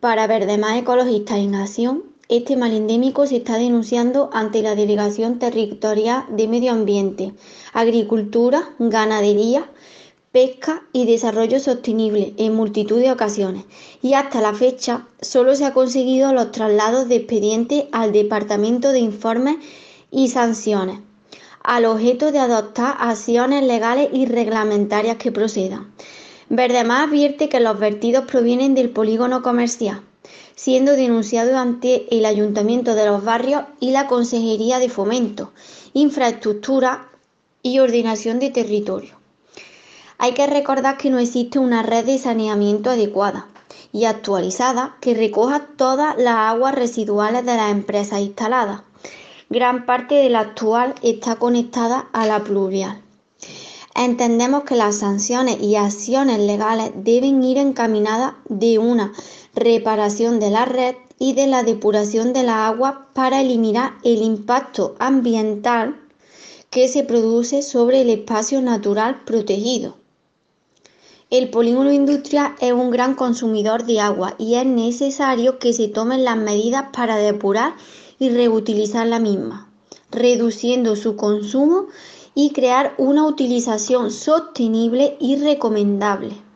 Para ver demás ecologistas en acción, este mal endémico se está denunciando ante la Delegación Territorial de Medio Ambiente, Agricultura, Ganadería, Pesca y Desarrollo Sostenible en multitud de ocasiones y hasta la fecha solo se han conseguido los traslados de expedientes al Departamento de Informes y Sanciones al objeto de adoptar acciones legales y reglamentarias que procedan. Verdemar advierte que los vertidos provienen del polígono comercial, siendo denunciado ante el Ayuntamiento de los Barrios y la Consejería de Fomento, Infraestructura y Ordenación de Territorio. Hay que recordar que no existe una red de saneamiento adecuada y actualizada que recoja todas las aguas residuales de las empresas instaladas Gran parte de la actual está conectada a la pluvial. Entendemos que las sanciones y acciones legales deben ir encaminadas de una reparación de la red y de la depuración de la agua para eliminar el impacto ambiental que se produce sobre el espacio natural protegido. El polígono industrial es un gran consumidor de agua y es necesario que se tomen las medidas para depurar y reutilizar la misma, reduciendo su consumo y crear una utilización sostenible y recomendable.